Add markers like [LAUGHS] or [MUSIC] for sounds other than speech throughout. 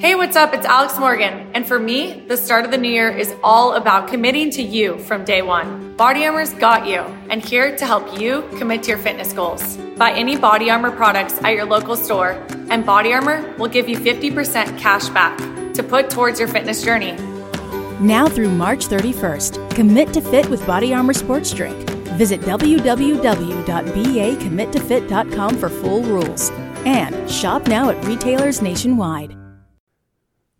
Hey, what's up? It's Alex Morgan. And for me, the start of the new year is all about committing to you from day one. Body Armor's got you, and here to help you commit to your fitness goals. Buy any Body Armor products at your local store, and Body Armor will give you 50% cash back to put towards your fitness journey. Now through March 31st, commit to fit with Body Armor Sports Drink. Visit www.bacommittofit.com for full rules. And shop now at retailers nationwide.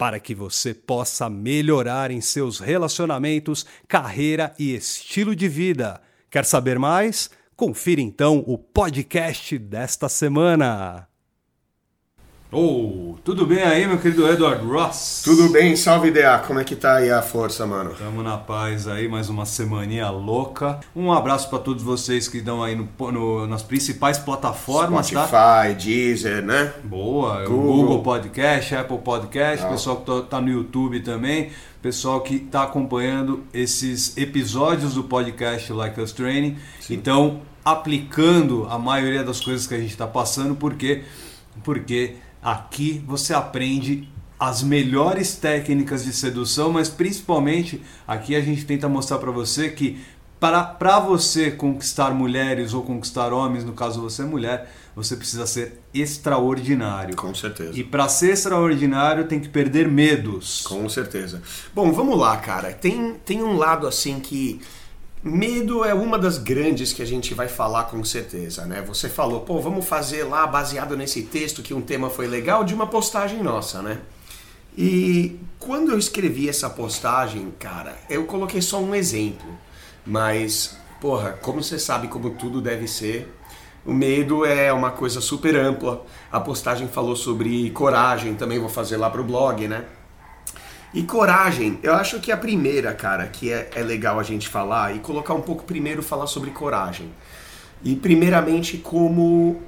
para que você possa melhorar em seus relacionamentos, carreira e estilo de vida. Quer saber mais? Confira então o podcast desta semana. Oh, tudo bem aí, meu querido Edward Ross? Tudo bem, salve ideia. Como é que tá aí a força, mano? Tamo na paz aí, mais uma semaninha louca. Um abraço para todos vocês que estão aí no, no, nas principais plataformas, Spotify, tá? Deezer, né? Boa, Google, Google Podcast, Apple Podcast, Não. pessoal que tá no YouTube também, pessoal que tá acompanhando esses episódios do podcast Like Us Training. Sim. Então, aplicando a maioria das coisas que a gente está passando, porque porque Aqui você aprende as melhores técnicas de sedução, mas principalmente aqui a gente tenta mostrar para você que para você conquistar mulheres ou conquistar homens, no caso você é mulher, você precisa ser extraordinário. Com certeza. E para ser extraordinário tem que perder medos. Com certeza. Bom, vamos lá, cara. Tem, tem um lado assim que Medo é uma das grandes que a gente vai falar com certeza, né? Você falou, pô, vamos fazer lá baseado nesse texto que um tema foi legal de uma postagem nossa, né? E quando eu escrevi essa postagem, cara, eu coloquei só um exemplo, mas, porra, como você sabe como tudo deve ser, o medo é uma coisa super ampla. A postagem falou sobre coragem, também vou fazer lá pro blog, né? E coragem, eu acho que a primeira, cara, que é, é legal a gente falar e colocar um pouco primeiro falar sobre coragem. E primeiramente como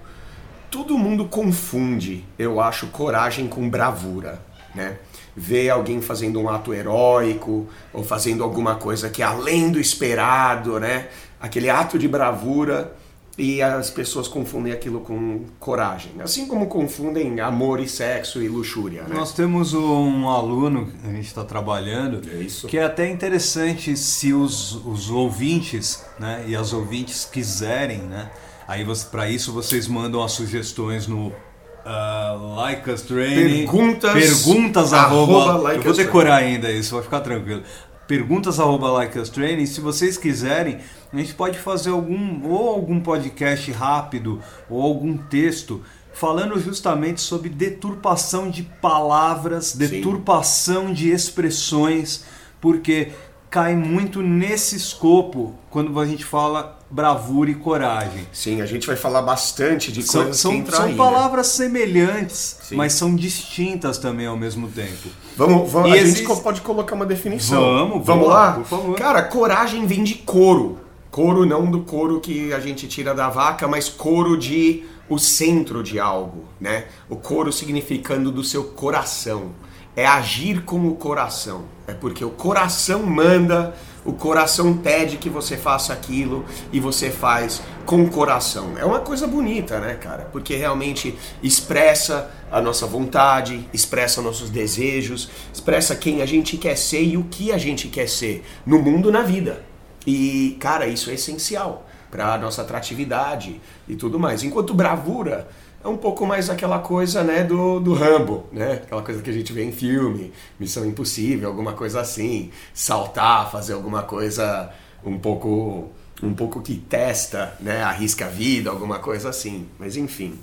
todo mundo confunde, eu acho, coragem com bravura, né? Ver alguém fazendo um ato heróico ou fazendo alguma coisa que é além do esperado, né? Aquele ato de bravura e as pessoas confundem aquilo com coragem, assim como confundem amor e sexo e luxúria. Né? Nós temos um aluno que a gente está trabalhando é que é até interessante se os, os ouvintes né, e as ouvintes quiserem, né? Aí para isso vocês mandam as sugestões no uh, Like Us Training. Perguntas. Perguntas arroba. arroba like eu vou decorar ainda isso, vai ficar tranquilo. Perguntas arroba Like Us Training. Se vocês quiserem a gente pode fazer algum ou algum podcast rápido ou algum texto falando justamente sobre deturpação de palavras, Sim. deturpação de expressões, porque cai muito nesse escopo quando a gente fala bravura e coragem. Sim, a gente vai falar bastante de são, coisas são, que São aí, né? palavras né? semelhantes, Sim. mas são distintas também ao mesmo tempo. Vamos, vamos a existe... gente pode colocar uma definição. Vamos, vamos lá? Por favor. Cara, coragem vem de couro. Couro não do couro que a gente tira da vaca, mas couro de o centro de algo, né? O couro significando do seu coração. É agir com o coração. É porque o coração manda, o coração pede que você faça aquilo e você faz com o coração. É uma coisa bonita, né, cara? Porque realmente expressa a nossa vontade, expressa nossos desejos, expressa quem a gente quer ser e o que a gente quer ser no mundo, na vida. E, cara, isso é essencial para a nossa atratividade e tudo mais. Enquanto bravura é um pouco mais aquela coisa, né, do, do Rambo, né? Aquela coisa que a gente vê em filme, Missão Impossível, alguma coisa assim. Saltar, fazer alguma coisa um pouco um pouco que testa, né, arrisca a vida, alguma coisa assim. Mas enfim.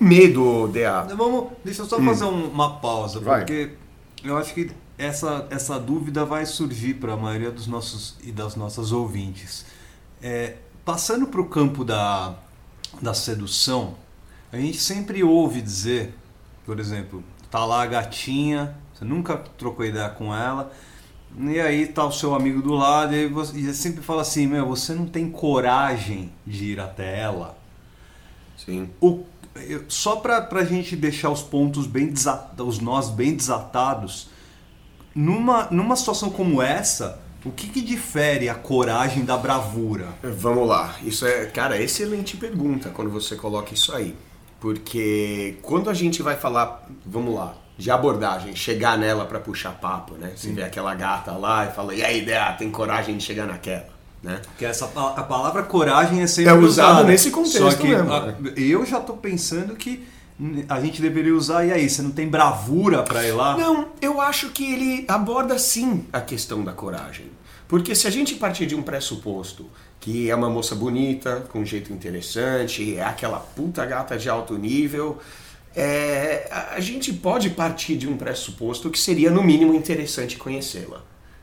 O medo, DA. Vamos, deixa eu só hum. fazer uma pausa, porque eu acho que essa, essa dúvida vai surgir para a maioria dos nossos e das nossas ouvintes. É, passando para o campo da, da sedução, a gente sempre ouve dizer, por exemplo, tá lá a gatinha, você nunca trocou ideia com ela, E aí tá o seu amigo do lado e você sempre fala assim, meu, você não tem coragem de ir até ela. Sim. O, só pra, pra gente deixar os pontos bem desatados, os nós bem desatados, numa, numa situação como essa, o que, que difere a coragem da bravura? Vamos lá. Isso é, cara, excelente pergunta quando você coloca isso aí. Porque quando a gente vai falar, vamos lá, de abordagem, chegar nela para puxar papo, né? Você vê aquela gata lá e fala, e aí, ideia, tem coragem de chegar naquela, né? Que essa a palavra coragem é sempre é usada usado nesse contexto Só que mesmo, a, né? eu já tô pensando que a gente deveria usar e aí, você não tem bravura para ir lá? Não, eu acho que ele aborda sim a questão da coragem. Porque se a gente partir de um pressuposto que é uma moça bonita, com um jeito interessante, é aquela puta gata de alto nível, é, a gente pode partir de um pressuposto que seria, no mínimo, interessante conhecê-la,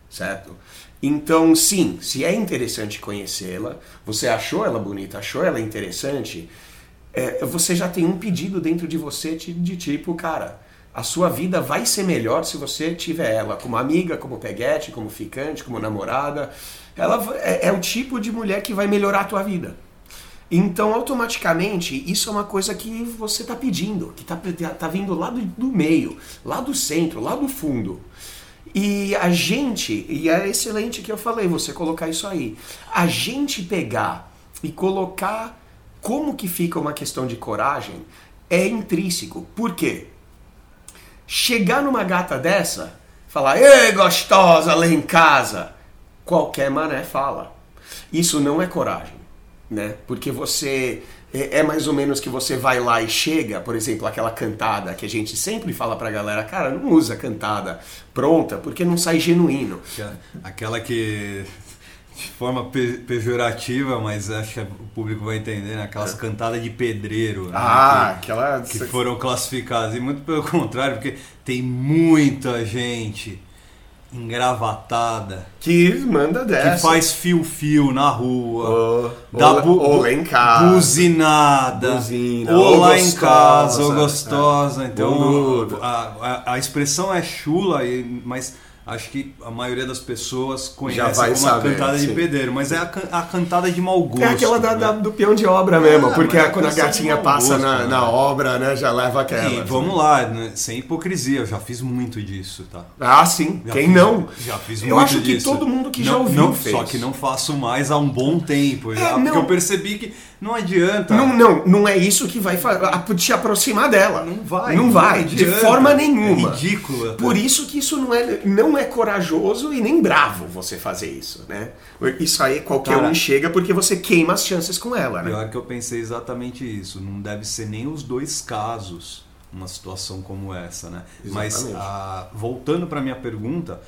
certo? Então, sim, se é interessante conhecê-la, você achou ela bonita, achou ela interessante, é, você já tem um pedido dentro de você de, de, tipo, cara, a sua vida vai ser melhor se você tiver ela como amiga, como peguete, como ficante, como namorada. Ela é, é o tipo de mulher que vai melhorar a tua vida. Então, automaticamente, isso é uma coisa que você está pedindo, que está tá vindo lá do, do meio, lá do centro, lá do fundo. E a gente, e é excelente que eu falei, você colocar isso aí, a gente pegar e colocar como que fica uma questão de coragem é intrínseco. Por quê? Chegar numa gata dessa, falar, ei gostosa, lá em casa, qualquer mané fala. Isso não é coragem né? Porque você é, é, mais ou menos que você vai lá e chega, por exemplo, aquela cantada que a gente sempre fala pra galera, cara, não usa cantada pronta, porque não sai genuíno. Aquela que de forma pe pejorativa, mas acho que o público vai entender, né? aquelas é. cantadas de pedreiro. Né? Ah, que, aquela. Que foram classificadas. E muito pelo [LAUGHS] contrário, porque tem muita gente engravatada. Que manda dessa. Que faz fio-fio na rua. Oh, dá ou, bu ou lá em casa. Buzinada. Buzina, ou, ou lá gostosa, em casa, ou gostosa. É. Então, a, a, a, expressão é chula, mas acho que a maioria das pessoas conhece como saber, cantada sim. de pedreiro, mas é a, a, cantada de mau gosto. É aquela da, né? da, do peão de obra mesmo, é, porque quando a gatinha passa gosto, na, né? na, obra, né, já leva aquela. E vamos lá, né, sem hipocrisia, eu já fiz muito disso, tá? Ah, sim, já quem fiz, não? Já fiz eu muito disso. Eu acho que todo mundo que não, já ouviu não, fez. Só que não faço mais há um bom tempo já, é, porque eu percebi que não adianta. Não, não, não é isso que vai te aproximar dela. Não vai. Não, não vai, de forma nenhuma. É ridículo. Por isso que isso não é, não é corajoso e nem bravo você fazer isso, né? Isso aí qualquer Cara, um chega porque você queima as chances com ela, né? Pior que eu pensei exatamente isso. Não deve ser nem os dois casos uma situação como essa, né? Exatamente. Mas ah, voltando para minha pergunta,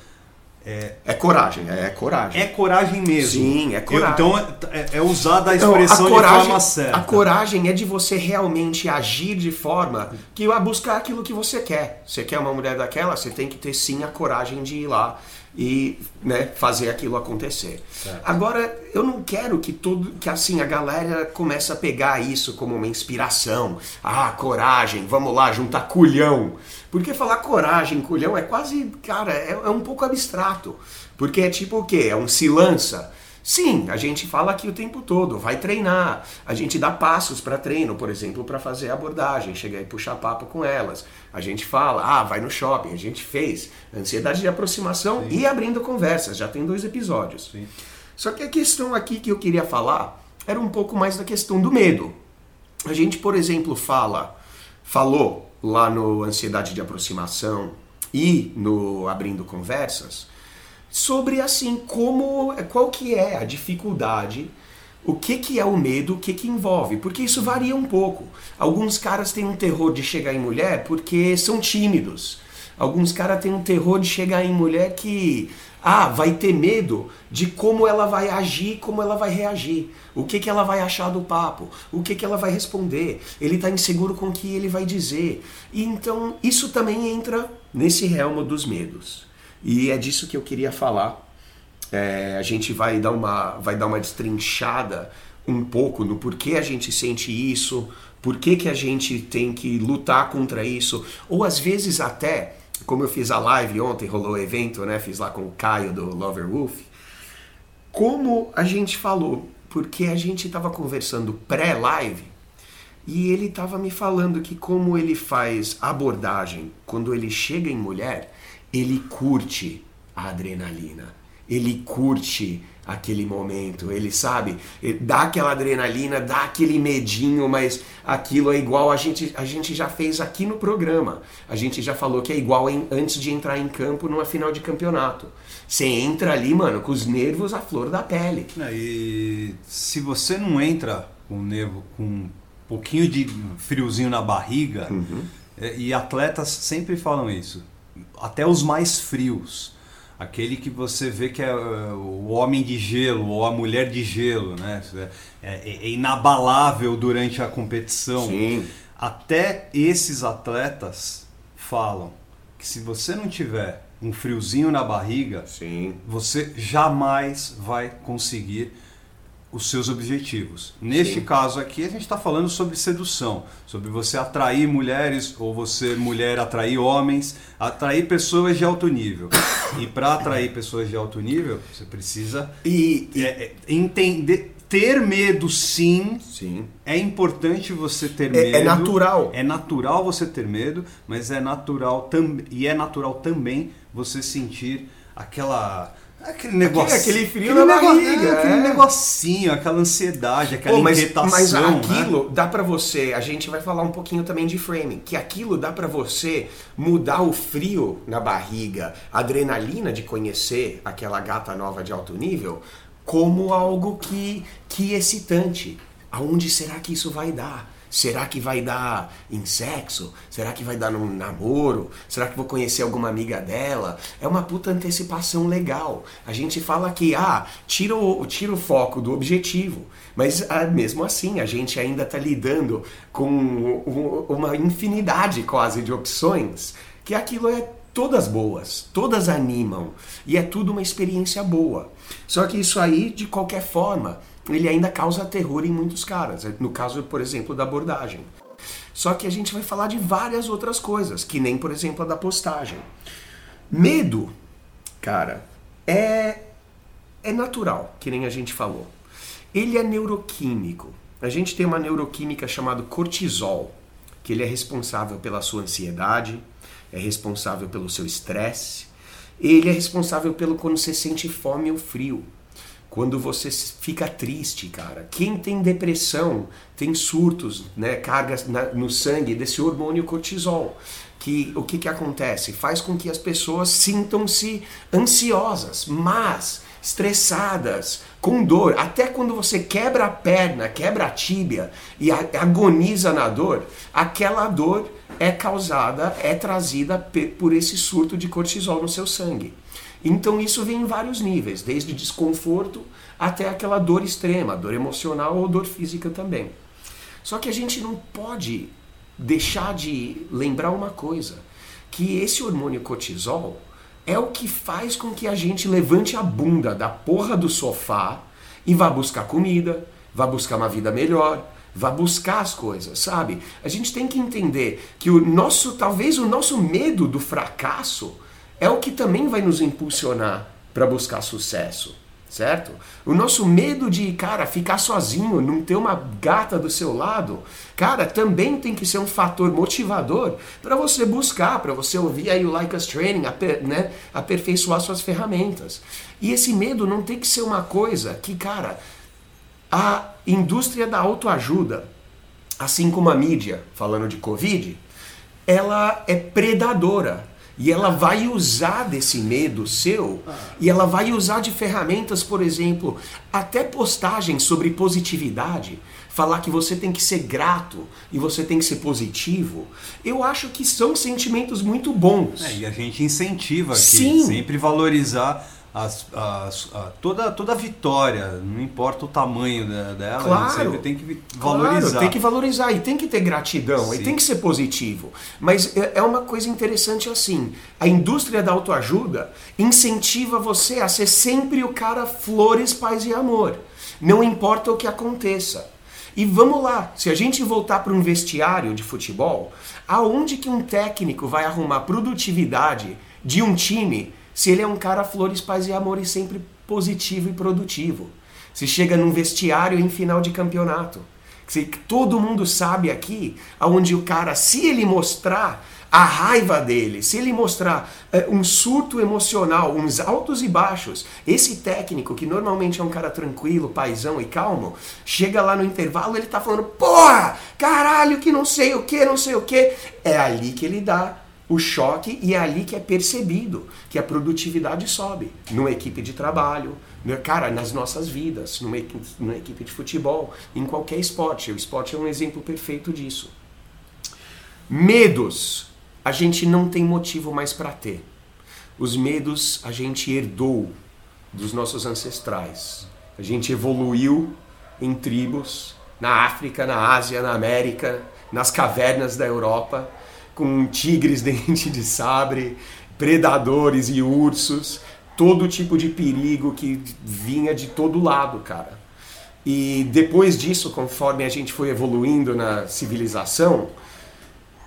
é, é, coragem, é, coragem. É coragem mesmo. Sim, é coragem. Eu, então é, é usar a expressão então, a coragem, de forma certa. A coragem é de você realmente agir de forma que vai buscar aquilo que você quer. Você quer uma mulher daquela, você tem que ter sim a coragem de ir lá e né, fazer aquilo acontecer. Certo. Agora, eu não quero que todo que assim a galera comece a pegar isso como uma inspiração. Ah, coragem, vamos lá, juntar culhão. Porque falar coragem, culhão é quase, cara, é, é um pouco abstrato. Porque é tipo o quê? É um se lança. Sim, a gente fala aqui o tempo todo, vai treinar. A gente dá passos para treino, por exemplo, para fazer abordagem, chegar e puxar papo com elas. A gente fala, ah, vai no shopping, a gente fez. Ansiedade de aproximação Sim. e abrindo conversas, já tem dois episódios. Sim. Só que a questão aqui que eu queria falar era um pouco mais da questão do medo. A gente, por exemplo, fala, falou lá no Ansiedade de Aproximação e no Abrindo Conversas sobre assim como qual que é a dificuldade o que, que é o medo, o que, que envolve, porque isso varia um pouco. Alguns caras têm um terror de chegar em mulher porque são tímidos. Alguns caras têm um terror de chegar em mulher que ah, vai ter medo de como ela vai agir, como ela vai reagir, o que, que ela vai achar do papo, o que, que ela vai responder. Ele está inseguro com o que ele vai dizer. E então isso também entra nesse realmo dos medos. E é disso que eu queria falar. É, a gente vai dar, uma, vai dar uma destrinchada um pouco no porquê a gente sente isso, por que, que a gente tem que lutar contra isso, ou às vezes até como eu fiz a live ontem, rolou o evento, né? Fiz lá com o Caio do Lover Wolf. Como a gente falou, porque a gente estava conversando pré-live e ele estava me falando que como ele faz abordagem quando ele chega em mulher, ele curte a adrenalina, ele curte aquele momento, ele sabe, ele dá aquela adrenalina, dá aquele medinho, mas aquilo é igual a gente, a gente já fez aqui no programa. A gente já falou que é igual em, antes de entrar em campo numa final de campeonato. Você entra ali, mano, com os nervos à flor da pele. É, e se você não entra com nervo, com um pouquinho de friozinho na barriga, uhum. é, e atletas sempre falam isso, até os mais frios aquele que você vê que é, é o homem de gelo ou a mulher de gelo, né? É, é, é inabalável durante a competição. Sim. Até esses atletas falam que se você não tiver um friozinho na barriga, Sim. você jamais vai conseguir os seus objetivos. Neste Sim. caso aqui, a gente está falando sobre sedução, sobre você atrair mulheres ou você, mulher, atrair homens, atrair pessoas de alto nível. E para atrair pessoas de alto nível, você precisa e, e... É, é entender. Ter medo, sim. Sim. É importante você ter medo. É, é natural. É natural você ter medo, mas é natural também e é natural também você sentir aquela Aquele negócio. Aquele, aquele frio aquele na barriga. É, aquele negocinho, aquela ansiedade, aquela Pô, mas, inquietação. Mas né? aquilo né? dá para você. A gente vai falar um pouquinho também de framing. Que aquilo dá para você mudar o frio na barriga, a adrenalina de conhecer aquela gata nova de alto nível, como algo que, que excitante. Aonde será que isso vai dar? Será que vai dar em sexo? Será que vai dar num namoro? Será que vou conhecer alguma amiga dela? É uma puta antecipação legal. A gente fala que, ah, tira o, tira o foco do objetivo. Mas ah, mesmo assim, a gente ainda está lidando com uma infinidade quase de opções, que aquilo é todas boas, todas animam e é tudo uma experiência boa. Só que isso aí, de qualquer forma, ele ainda causa terror em muitos caras. No caso, por exemplo, da abordagem. Só que a gente vai falar de várias outras coisas, que nem, por exemplo, a da postagem. Medo, cara, é, é natural, que nem a gente falou. Ele é neuroquímico. A gente tem uma neuroquímica chamada cortisol, que ele é responsável pela sua ansiedade, é responsável pelo seu estresse, ele é responsável pelo quando você sente fome ou frio quando você fica triste, cara. Quem tem depressão tem surtos, né, cargas na, no sangue desse hormônio cortisol. Que o que, que acontece? Faz com que as pessoas sintam-se ansiosas, mas estressadas, com dor. Até quando você quebra a perna, quebra a tíbia e agoniza na dor, aquela dor é causada, é trazida por esse surto de cortisol no seu sangue. Então isso vem em vários níveis, desde desconforto até aquela dor extrema, dor emocional ou dor física também. Só que a gente não pode deixar de lembrar uma coisa, que esse hormônio cortisol é o que faz com que a gente levante a bunda da porra do sofá e vá buscar comida, vá buscar uma vida melhor, vá buscar as coisas, sabe? A gente tem que entender que o nosso, talvez o nosso medo do fracasso é o que também vai nos impulsionar para buscar sucesso, certo? O nosso medo de, cara, ficar sozinho, não ter uma gata do seu lado, cara, também tem que ser um fator motivador para você buscar, para você ouvir aí o Like Us Training, aper, né, aperfeiçoar suas ferramentas. E esse medo não tem que ser uma coisa que, cara, a indústria da autoajuda, assim como a mídia, falando de Covid, ela é predadora e ela vai usar desse medo seu e ela vai usar de ferramentas, por exemplo, até postagens sobre positividade, falar que você tem que ser grato e você tem que ser positivo. Eu acho que são sentimentos muito bons. É, e a gente incentiva aqui, Sim. sempre valorizar as, as, a, toda, toda vitória, não importa o tamanho dela, claro, tem que valorizar. Claro, tem que valorizar e tem que ter gratidão Sim. e tem que ser positivo. Mas é, é uma coisa interessante assim: a indústria da autoajuda incentiva você a ser sempre o cara flores, paz e amor. Não importa o que aconteça. E vamos lá, se a gente voltar para um vestiário de futebol, aonde que um técnico vai arrumar produtividade de um time se ele é um cara flores, paz e amor e sempre positivo e produtivo? Se chega num vestiário em final de campeonato, se todo mundo sabe aqui, aonde o cara, se ele mostrar a raiva dele, se ele mostrar é, um surto emocional, uns altos e baixos, esse técnico, que normalmente é um cara tranquilo, paisão e calmo, chega lá no intervalo ele tá falando, porra, caralho, que não sei o que, não sei o que. É ali que ele dá o choque e é ali que é percebido que a produtividade sobe numa equipe de trabalho, né, cara, nas nossas vidas, numa equipe, numa equipe de futebol, em qualquer esporte. O esporte é um exemplo perfeito disso. Medos a gente não tem motivo mais para ter. Os medos a gente herdou dos nossos ancestrais. A gente evoluiu em tribos na África, na Ásia, na América, nas cavernas da Europa, com tigres [LAUGHS] dente de sabre, predadores e ursos, todo tipo de perigo que vinha de todo lado, cara. E depois disso, conforme a gente foi evoluindo na civilização,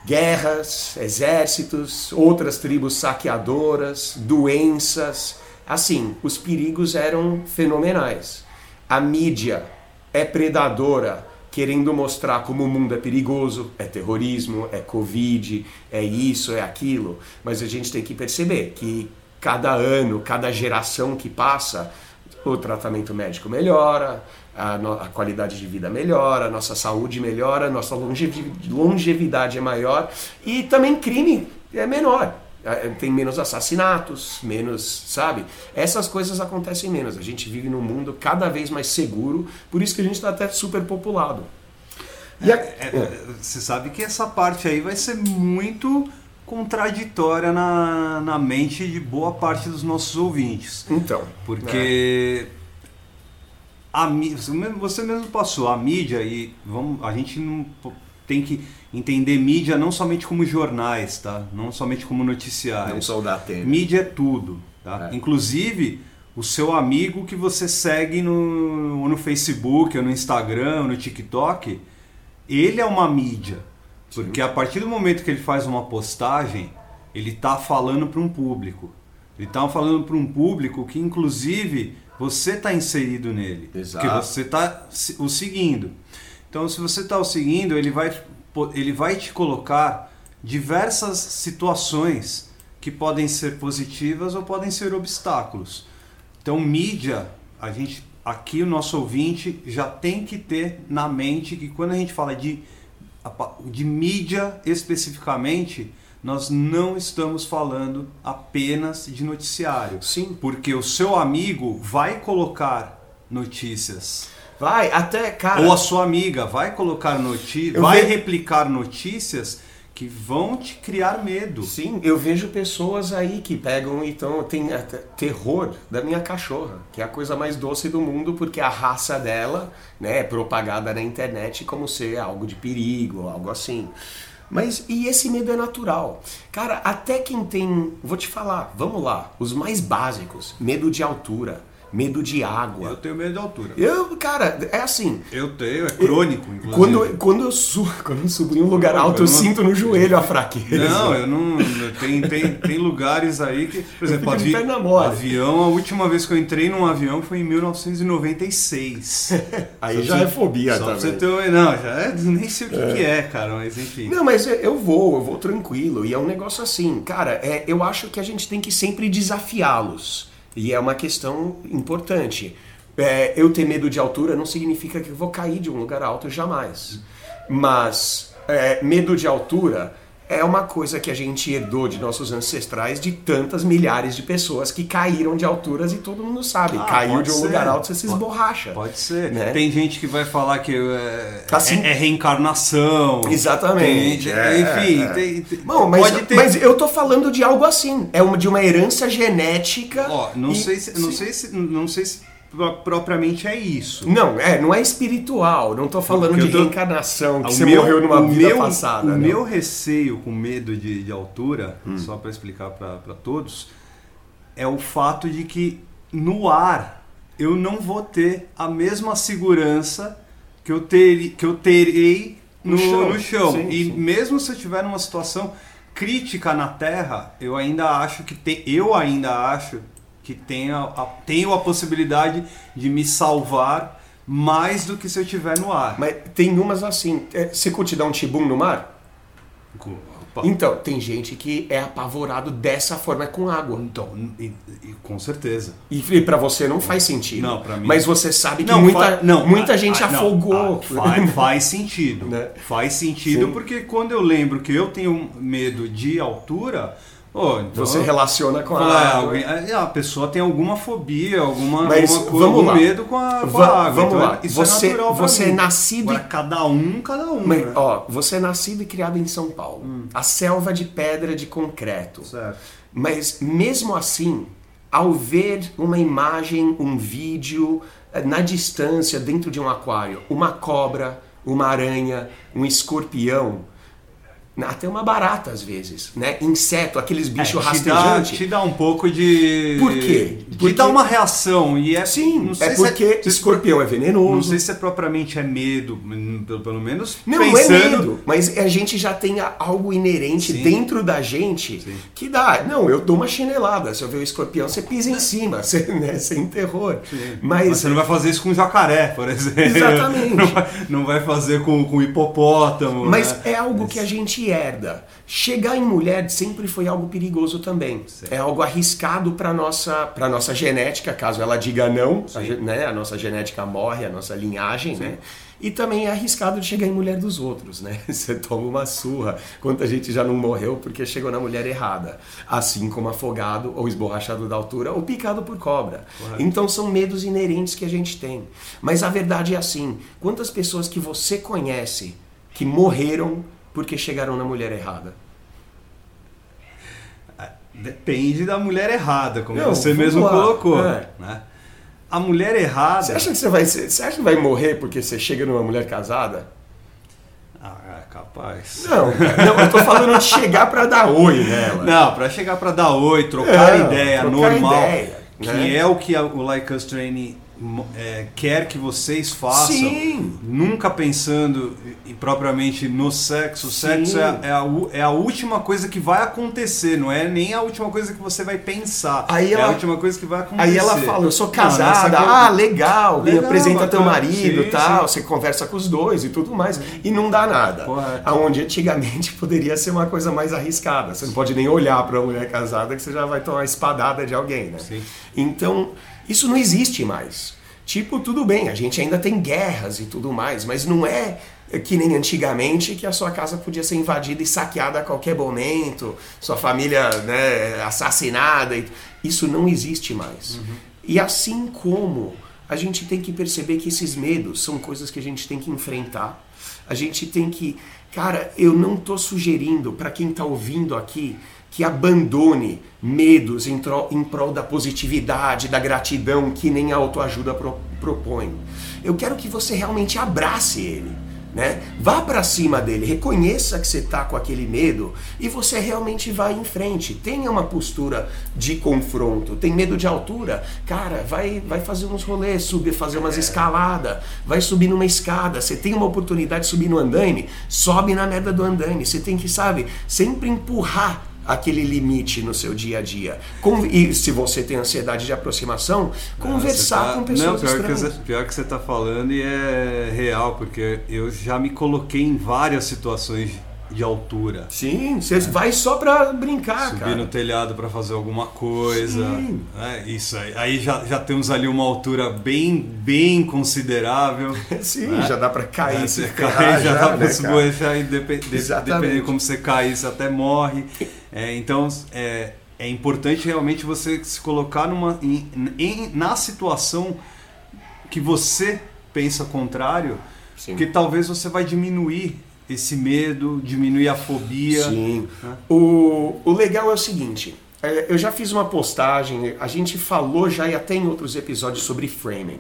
guerras, exércitos, outras tribos saqueadoras, doenças. Assim, os perigos eram fenomenais. A mídia é predadora, querendo mostrar como o mundo é perigoso, é terrorismo, é Covid, é isso, é aquilo. Mas a gente tem que perceber que cada ano, cada geração que passa, o tratamento médico melhora, a, no, a, qualidade de vida melhora, a nossa saúde melhora, a nossa longevidade é maior e também crime é menor. É, tem menos assassinatos, menos, sabe? Essas coisas acontecem menos. A gente vive num mundo cada vez mais seguro, por isso que a gente está até super populado. É, a... é, é, você sabe que essa parte aí vai ser muito contraditória na, na mente de boa parte dos nossos ouvintes. Então. Porque a, você mesmo passou a mídia e vamos, a gente não tem que entender mídia não somente como jornais, tá? Não somente como noticiário. Não só da tempo. Mídia é tudo, tá? É. Inclusive o seu amigo que você segue no, no Facebook, ou no Instagram, ou no TikTok, ele é uma mídia. Porque a partir do momento que ele faz uma postagem, ele está falando para um público. Ele está falando para um público que, inclusive, você está inserido nele. Exato. Porque você está o seguindo. Então, se você está o seguindo, ele vai, ele vai te colocar diversas situações que podem ser positivas ou podem ser obstáculos. Então, mídia, a gente aqui o nosso ouvinte já tem que ter na mente que quando a gente fala de de mídia especificamente, nós não estamos falando apenas de noticiário. Sim. Porque o seu amigo vai colocar notícias. Vai, até, cara. Ou a sua amiga vai colocar notícias, vai ve... replicar notícias que vão te criar medo. Sim, eu vejo pessoas aí que pegam então tem terror da minha cachorra, que é a coisa mais doce do mundo porque a raça dela, né, é propagada na internet como ser algo de perigo, algo assim. Mas e esse medo é natural. Cara, até quem tem, vou te falar, vamos lá, os mais básicos, medo de altura medo de água. Eu tenho medo de altura. Eu, cara, é assim. Eu tenho, é crônico, inclusive. Quando, quando, eu, subo, [LAUGHS] quando eu subo em um lugar alto, eu, eu não... sinto no joelho a fraqueza. Não, eu não. Tem, tem, tem lugares aí que. Por exemplo, avi, avião, a última vez que eu entrei num avião foi em 1996. [LAUGHS] aí já é fobia, só também. Você ter, não, já é, nem sei o que é. que é, cara, mas enfim. Não, mas eu vou, eu vou tranquilo. E é um negócio assim, cara, é, eu acho que a gente tem que sempre desafiá-los. E é uma questão importante. É, eu ter medo de altura não significa que eu vou cair de um lugar alto jamais. Mas é, medo de altura é uma coisa que a gente herdou de nossos ancestrais de tantas milhares de pessoas que caíram de alturas e todo mundo sabe. Ah, Caiu de um ser. lugar alto, você se esborracha. Pode ser. Né? Tem gente que vai falar que é, assim, é, é reencarnação. Exatamente. é, enfim, é. Tem, tem, Bom, mas, pode ter... mas eu tô falando de algo assim. É uma, de uma herança genética. Ó, não, e, sei se, não sei se. Não sei se propriamente é isso. Não, é, não é espiritual. Não estou falando de tô... reencarnação, que você meu, morreu numa vida meu, passada. O não. meu receio com medo de, de altura, hum. só para explicar para todos, é o fato de que no ar eu não vou ter a mesma segurança que eu, ter, que eu terei no, No chão. no chão. Sim, e sim. mesmo se eu estiver numa situação crítica na Terra, eu ainda acho que tem, eu ainda acho que tenho a, tenho a possibilidade de me salvar mais do que se eu estiver no ar. Mas tem umas assim. é, Você curte dar um tibum no mar? Opa. Então, tem gente que é apavorado dessa forma é com água. Então, e- e com certeza. E e pra você não faz sentido. Não, pra mim- Mas você sabe que Não, muita, fa- não, muita ah, gente ah, não, afogou. ah, faz, [LAUGHS] faz sentido. Né? Faz sentido Sim. porque quando eu lembro que eu tenho medo de altura, oh, então Você relaciona com a água. alguém- é, a pessoa tem alguma fobia, alguma, Mas alguma coisa, vamos algum lá. medo com a, com Va- a água. vamos Então, lá. Isso Você- é natural você é mim. nascido e- Agora, cada um, cada um. Mas, né? ó, você é nascido e criado em São Paulo. A selva de pedra de concreto. Certo. Mas mesmo assim, ao ver uma imagem, um vídeo eh, na distância dentro de um aquário, uma cobra, uma aranha, um escorpião, até uma barata às vezes, né? Inseto, aqueles bichos É, te, rastejantes. te dá um pouco de. Por quê? Te Porque- dá uma reação. E é, Sim, não sei é porque se- escorpião é venenoso. Não sei se é propriamente é medo, hum, pelo, menos Não, pensando. não é medo, mas a gente já tem algo inerente Sim. dentro da gente que dá. Não, eu dou uma chinelada. Se eu ver o escorpião, você pisa em cima, [LAUGHS] você, né, sem terror. Mas Mas você não vai fazer isso com jacaré, por exemplo. Exatamente. [LAUGHS] Não vai, não vai fazer com, com hipopótamo. Mas né? é algo que a gente herda. Chegar em mulher sempre foi algo perigoso também. É algo arriscado para nossa para nossa genética, caso ela diga não, a, né? A nossa genética morre, a nossa linhagem, né? E também é arriscado de chegar em mulher dos outros, né? [LAUGHS] Você toma uma surra. Quanta gente já não morreu porque chegou na mulher errada. Assim como afogado, ou esborrachado da altura, ou picado por cobra. Então são medos inerentes que a gente tem. Mas a verdade é assim: quantas pessoas que você conhece que morreram porque chegaram na mulher errada? Depende da mulher errada, como Não, você mesmo lá. colocou. É. né? A mulher errada. Você acha que você vai, você acha que vai morrer porque você chega numa mulher casada? Ah, é capaz. Não, não, eu tô falando de chegar pra dar oi nela. Não, pra chegar pra dar oi, trocar É, ideia trocar normal, ideia, que né? é o que a- o Like Us Training é, quer que vocês façam, Sim. nunca pensando e, propriamente no sexo. O sexo é, a- é a, é a última coisa que vai acontecer, não é nem a última coisa que você vai pensar. Aí é a ela- última coisa que vai acontecer. Aí ela fala, eu sou casada, ah, legal, me Legal, apresenta teu bacana. marido Sim, tal, sim. você conversa com os dois e tudo mais, e não dá nada. Correto. Aonde antigamente [LAUGHS] poderia ser uma coisa mais arriscada. Você não pode nem olhar para uma mulher casada que você já vai tomar espadada de alguém, né? Sim. Então, isso não existe mais. Tipo, tudo bem, a gente ainda tem guerras e tudo mais, mas não é que nem antigamente que a sua casa podia ser invadida e saqueada a qualquer momento, sua família né, assassinada. e- Isso não existe mais. E assim como a gente tem que perceber que esses medos são coisas que a gente tem que enfrentar. A gente tem que. Cara, eu não tô sugerindo para quem tá ouvindo aqui que abandone medos em, em prol da positividade, da gratidão que nem a autoajuda pro- propõe. Eu quero que você realmente abrace ele. Né? Vá para cima dele, reconheça que você está com aquele medo e você realmente vai em frente. Tenha uma postura de confronto. Tem medo de altura? Cara, vai, vai fazer uns rolês, subir, fazer umas escaladas, vai subir numa escada. Você tem uma oportunidade de subir no andaime, sobe na merda do andaime. Você tem que, sabe, sempre empurrar aquele limite no seu dia a dia. E se você tem ansiedade de aproximação, conversar tá- com pessoas Não, pior que, estranhas. você, pior que você tá falando e é real, porque eu já me coloquei em várias situações de altura. Sim, você vai só pra brincar, Subir cara. no telhado para fazer alguma coisa. Sim. né? Isso aí. Aí já, já temos ali uma altura bem, bem considerável. [LAUGHS] Sim, né? já dá pra cair, se Você cai, já, já, dá né, se de- Exatamente. dependendo de como você cair, você até morre. É, então, é, é importante realmente você se colocar numa, em- em- na situação que você pensa contrário, Sim. porque talvez você vai diminuir esse medo, diminuir a fobia. Sim. né? O, o legal é o seguinte, é, eu já fiz uma postagem, a gente falou já e até em outros episódios sobre framing.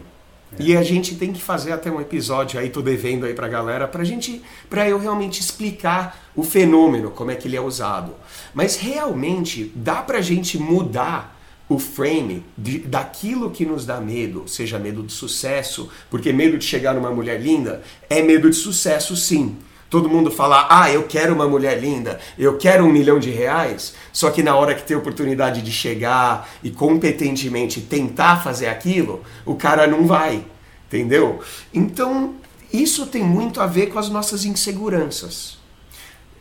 E a gente tem que fazer até um episódio aí, tô devendo aí pra galera, pra gente, pra eu realmente explicar o fenômeno, como é que ele é usado. Mas realmente dá pra gente mudar o frame de, daquilo que nos dá medo, seja medo de sucesso, porque medo de chegar numa mulher linda é medo de sucesso sim. Todo mundo fala, ah, eu quero uma mulher linda, eu quero um milhão de reais, só que na hora que tem oportunidade de chegar e competentemente tentar fazer aquilo, o cara não vai, entendeu? Então, isso tem muito a ver com as nossas inseguranças.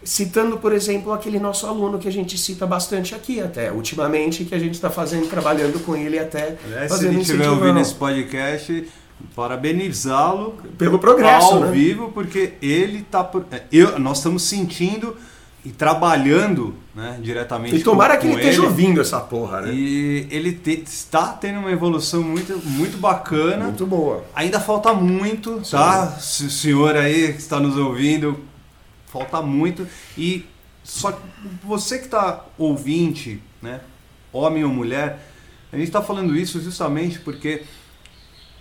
Citando, por exemplo, aquele nosso aluno que a gente cita bastante aqui até, ultimamente, que a gente está fazendo, trabalhando com ele até. Aliás, se ele estiver ouvindo esse podcast, parabenizá-lo pelo progresso ao né? vivo, porque ele está. É, eu, nós estamos sentindo e trabalhando né, diretamente. E tomara com, que ele, ele esteja ouvindo essa porra, né? E ele te, está tendo uma evolução muito, muito bacana. Muito boa. Ainda falta muito, Sim. tá? Se o senhor aí que está nos ouvindo, falta muito. E só você que está ouvinte, né? Homem ou mulher, a gente está falando isso justamente porque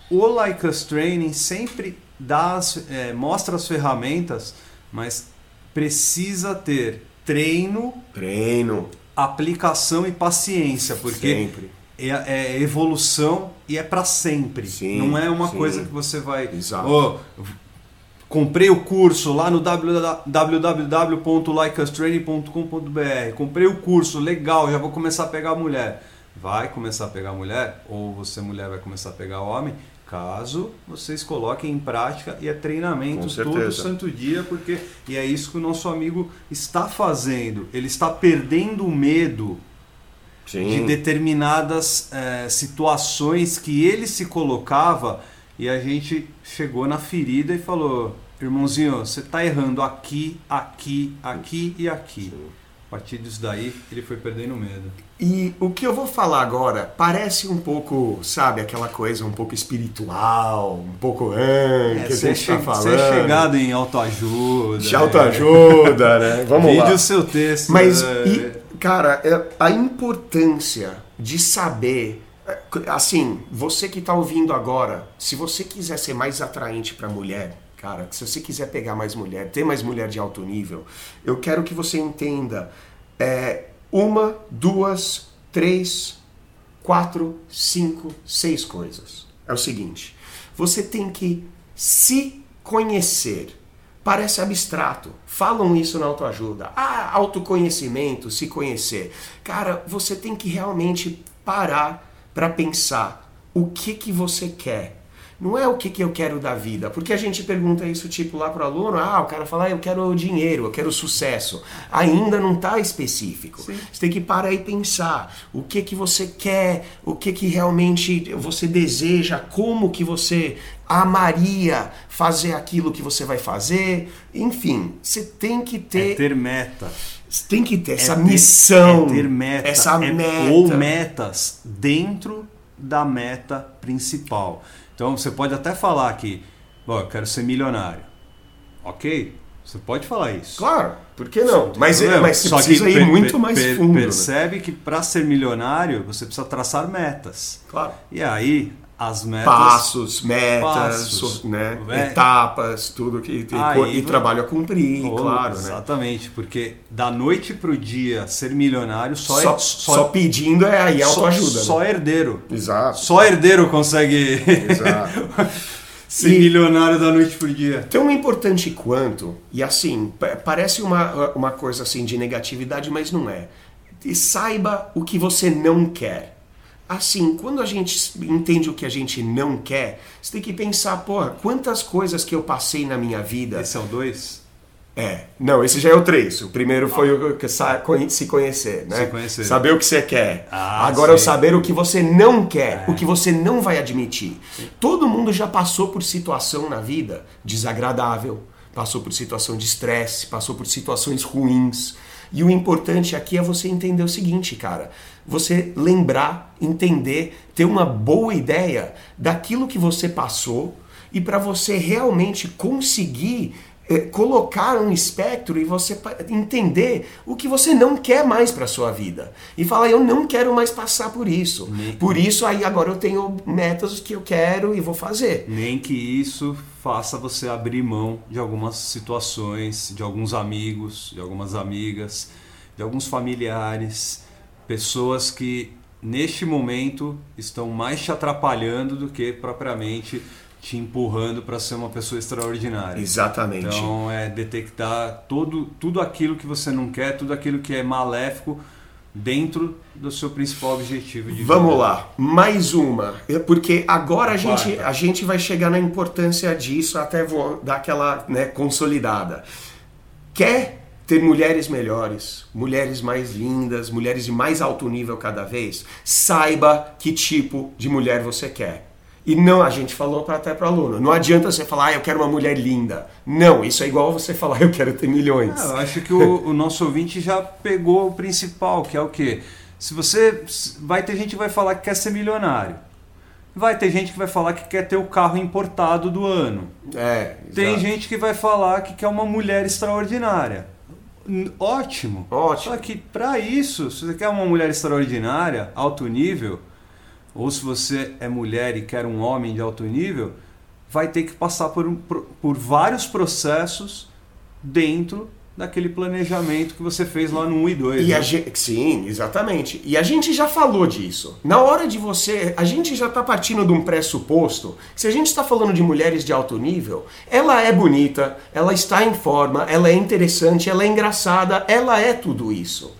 o Like Us Training sempre dá as, é, mostra as ferramentas, mas precisa ter treino, treino, aplicação e paciência, porque sempre. É, é evolução e é para sempre. Sim, Não é uma sim. coisa que você vai. Exato. Oh, comprei o curso lá no www.likeustraining.com.br. Comprei o curso, legal, já vou começar a pegar a mulher. Vai começar a pegar a mulher, ou você, mulher, vai começar a pegar homem, caso vocês coloquem em prática e é treinamento todo santo dia, porque e é isso que o nosso amigo está fazendo. Ele está perdendo o medo Sim. de determinadas é, situações que ele se colocava e a gente chegou na ferida e falou, irmãozinho, você está errando aqui, aqui, aqui e aqui. Sim. A partir disso daí, ele foi perdendo medo. E o que eu vou falar agora parece um pouco, sabe, aquela coisa um pouco espiritual, um pouco ah, é, que a gente está falando. Você é chegado em autoajuda. De autoajuda, né? né? [LAUGHS] Vamos Vide lá. o seu texto. Mas, né? e, cara, é, a importância de saber assim, você que está ouvindo agora, se você quiser ser mais atraente para mulher, cara, se você quiser pegar mais mulher, ter mais mulher de alto nível, eu quero que você entenda é, uma, duas, três, quatro, cinco, seis coisas. É o seguinte: você tem que se conhecer. Parece abstrato. Falam isso na autoajuda. Ah, autoconhecimento, se conhecer. Cara, você tem que realmente parar para pensar o que que você quer. Não é o que, que eu quero da vida, porque a gente pergunta isso tipo lá pro aluno, ah, o cara fala, ah, eu quero dinheiro, eu quero sucesso. Ainda não está específico. Sim. Você tem que parar e pensar o que que você quer, o que que realmente você deseja, como que você amaria fazer aquilo que você vai fazer. Enfim, você tem que ter É ter meta. você tem que ter essa É ter- missão, é ter meta, essa é- meta. ou metas dentro da meta principal. Então você pode até falar que, bom, eu quero ser milionário. Ok? Você pode falar isso. Claro, por que não? Mas, é, mas você Só que precisa ir per- muito per- mais per- fundo. né? Percebe que para ser milionário você precisa traçar metas. Claro. E aí as metas. Passos, metas, Passos. so- né? É. etapas, tudo que tem Aí e vai- trabalho a cumprir, Oh, claro, né? Exatamente, porque da noite pro dia ser milionário só Só, é só, pedindo é aí só- autoajuda. Só né? herdeiro. Exato. Só herdeiro consegue Exato. [LAUGHS] ser E- milionário da noite pro dia. Tão importante quanto, e assim, pa- parece uma, uma coisa assim de negatividade, mas não é. E saiba o que você não quer. Assim, quando a gente entende o que a gente não quer, você tem que pensar, porra, quantas coisas que eu passei na minha vida. Esse é o 2? É, não, esse já é o 3. O primeiro foi o que se conhecer, né? Se conhecer. Saber o que você quer. Ah, Agora é saber o que você não quer, o que você não vai admitir. Todo mundo já passou por situação na vida desagradável, passou por situação de estresse, passou por situações ruins. E o importante aqui é você entender o seguinte, cara. Você lembrar, entender, ter uma boa ideia daquilo que você passou e para você realmente conseguir é, colocar um espectro e você entender o que você não quer mais para sua vida. E falar eu não quero mais passar por isso. Nem- por isso aí agora eu tenho metas que eu quero e vou fazer. Nem que isso faça você abrir mão de algumas situações, de alguns amigos, de algumas amigas, de alguns familiares, pessoas que neste momento, estão mais te atrapalhando do que propriamente te empurrando para ser uma pessoa extraordinária. Exatamente. Então é detectar todo, tudo aquilo que você não quer, tudo aquilo que é maléfico dentro do seu principal objetivo de Vamos vida. lá, mais uma, porque agora a gente, a gente vai chegar na importância disso, até vou dar aquela né, consolidada. Quer ter mulheres melhores, mulheres mais lindas, mulheres de mais alto nível cada vez? Saiba que tipo de mulher você quer. E não, a gente falou pra, até para aluno, não adianta você falar, ah, eu quero uma mulher linda. Não, isso é igual você falar, [LAUGHS] eu quero ter milhões. Ah, eu acho que o, o, nosso ouvinte já pegou o principal, que é o quê? Se você. Vai ter gente que vai falar que quer ser milionário. Vai ter gente que vai falar que quer ter o carro importado do ano. É. Tem gente que vai falar que quer uma mulher extraordinária. Ótimo. Ótimo. Só que para isso, se você quer uma mulher extraordinária, alto nível, ou se você é mulher e quer um homem de alto nível, vai ter que passar por, um, por, por vários processos dentro daquele planejamento que você fez lá no 1 e 2. E né? gente, sim, exatamente. E a gente já falou disso. Na hora de você, a gente já está partindo de um pressuposto se a gente está falando de mulheres de alto nível, ela é bonita, ela está em forma, ela é interessante, ela é engraçada, ela é tudo isso.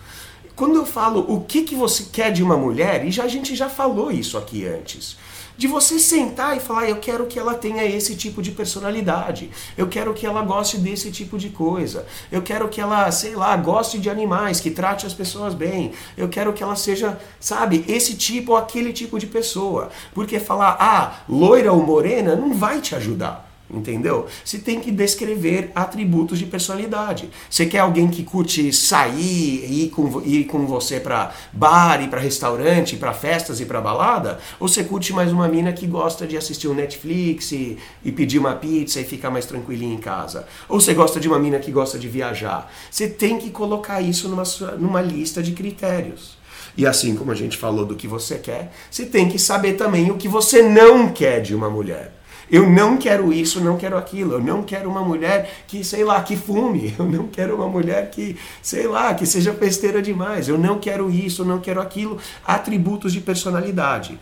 Quando eu falo o que, que você quer de uma mulher, e já, a gente já falou isso aqui antes de você sentar e falar, eu quero que ela tenha esse tipo de personalidade, eu quero que ela goste desse tipo de coisa, eu quero que ela, sei lá, goste de animais, que trate as pessoas bem, eu quero que ela seja, sabe, esse tipo ou aquele tipo de pessoa. Porque falar, ah, loira ou morena não vai te ajudar. Entendeu? Você tem que descrever atributos de personalidade. Você quer alguém que curte sair, ir com, ir com você para bar, ir para restaurante, para festas e para balada? Ou você curte mais uma mina que gosta de assistir um Netflix e, e pedir uma pizza e ficar mais tranquilinha em casa? Ou você gosta de uma mina que gosta de viajar? Você tem que colocar isso numa, numa lista de critérios. E assim como a gente falou do que você quer, você tem que saber também o que você não quer de uma mulher. Eu não quero isso, não quero aquilo. Eu não quero uma mulher que, sei lá, que fume. [LAUGHS] Eu não quero uma mulher que, sei lá, que seja festeira demais. Eu não quero isso, não quero aquilo. Atributos de personalidade.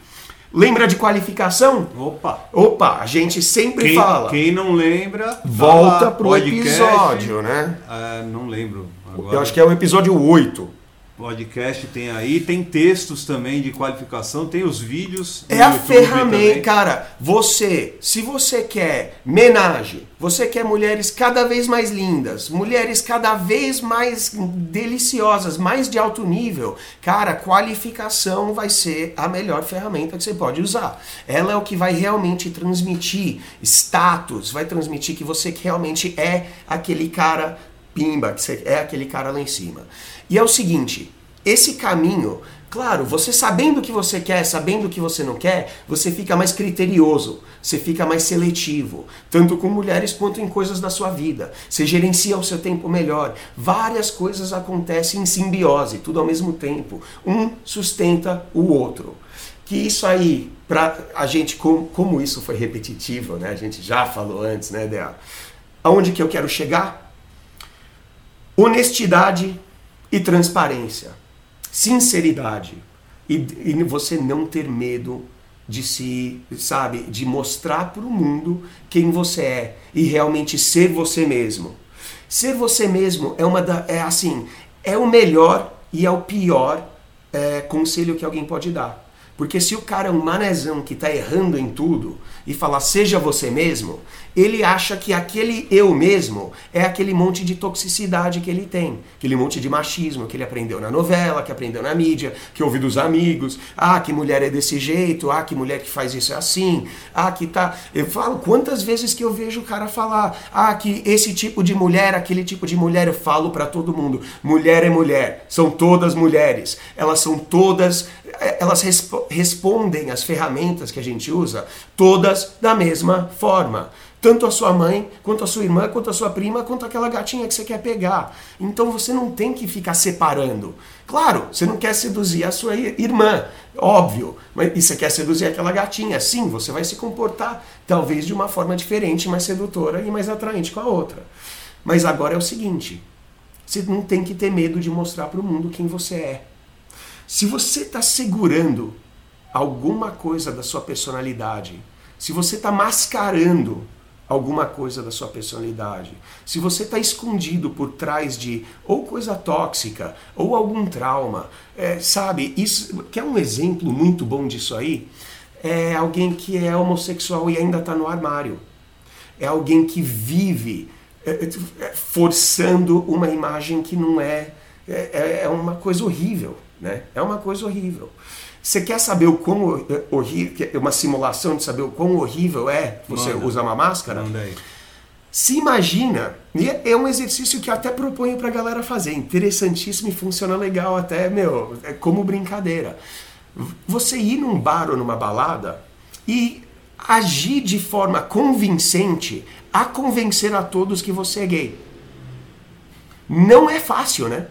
Lembra de qualificação? Opa! Opa, a gente sempre quem, fala. Quem não lembra, volta pro podcast, episódio, né? É, não lembro. Agora. Eu acho que é o episódio 8 podcast tem aí, tem textos também de qualificação, tem os vídeos. É a ferramenta, cara. Você, se você quer menagem, você quer mulheres cada vez mais lindas, mulheres cada vez mais deliciosas, mais de alto nível, cara, qualificação vai ser a melhor ferramenta que você pode usar. Ela é o que vai realmente transmitir status, vai transmitir que você realmente é aquele cara pimba, que você é aquele cara lá em cima. E é o seguinte, esse caminho, claro, você sabendo o que você quer, sabendo o que você não quer, você fica mais criterioso, você fica mais seletivo, tanto com mulheres quanto em coisas da sua vida. Você gerencia o seu tempo melhor. Várias coisas acontecem em simbiose, tudo ao mesmo tempo. Um sustenta o outro. Que isso aí, pra a gente, como, como isso foi repetitivo, né? A gente já falou antes, né, Dea? Aonde que eu quero chegar? Honestidade e transparência, sinceridade e, e, você não ter medo de se, sabe, de mostrar para o mundo quem você é e realmente ser você mesmo. Ser você mesmo é uma da, é assim, é o melhor e é o pior é, conselho que alguém pode dar. Porque se o cara é um manezão que está errando em tudo e falar seja você mesmo, ele acha que aquele eu mesmo é aquele monte de toxicidade que ele tem, aquele monte de machismo que ele aprendeu na novela, que aprendeu na mídia, que ouve dos amigos. Ah, que mulher é desse jeito, ah, que mulher que faz isso é assim, ah, que tá. Eu falo quantas vezes que eu vejo o cara falar, ah, que esse tipo de mulher, aquele tipo de mulher, eu falo para todo mundo: mulher é mulher, são todas mulheres, elas são todas elas resp respondem às ferramentas que a gente usa todas da mesma forma. Tanto a sua mãe, quanto a sua irmã, quanto a sua prima, quanto aquela gatinha que você quer pegar. Então você não tem que ficar separando. Claro, você não quer seduzir a sua irmã, óbvio, mas e você quer seduzir aquela gatinha. Sim, você vai se comportar talvez de uma forma diferente, mais sedutora e mais atraente com a outra. Mas agora é o seguinte: você não tem que ter medo de mostrar para o mundo quem você é. Se você está segurando alguma coisa da sua personalidade, se você está mascarando alguma coisa da sua personalidade, se você está escondido por trás de ou coisa tóxica ou algum trauma, é, sabe? Isso que é um exemplo muito bom disso aí. É alguém que é homossexual e ainda está no armário. É alguém que vive é, é, forçando uma imagem que não é, é, é uma coisa horrível, né? É uma coisa horrível. Você quer saber o quão horrível, uma simulação de saber o quão horrível é você Manda. usar uma máscara? Manda aí. Se imagina, é um exercício que eu até proponho pra galera fazer, interessantíssimo e funciona legal até, meu, é como brincadeira. Você ir num bar ou numa balada e agir de forma convincente a convencer a todos que você é gay. Não é fácil, né?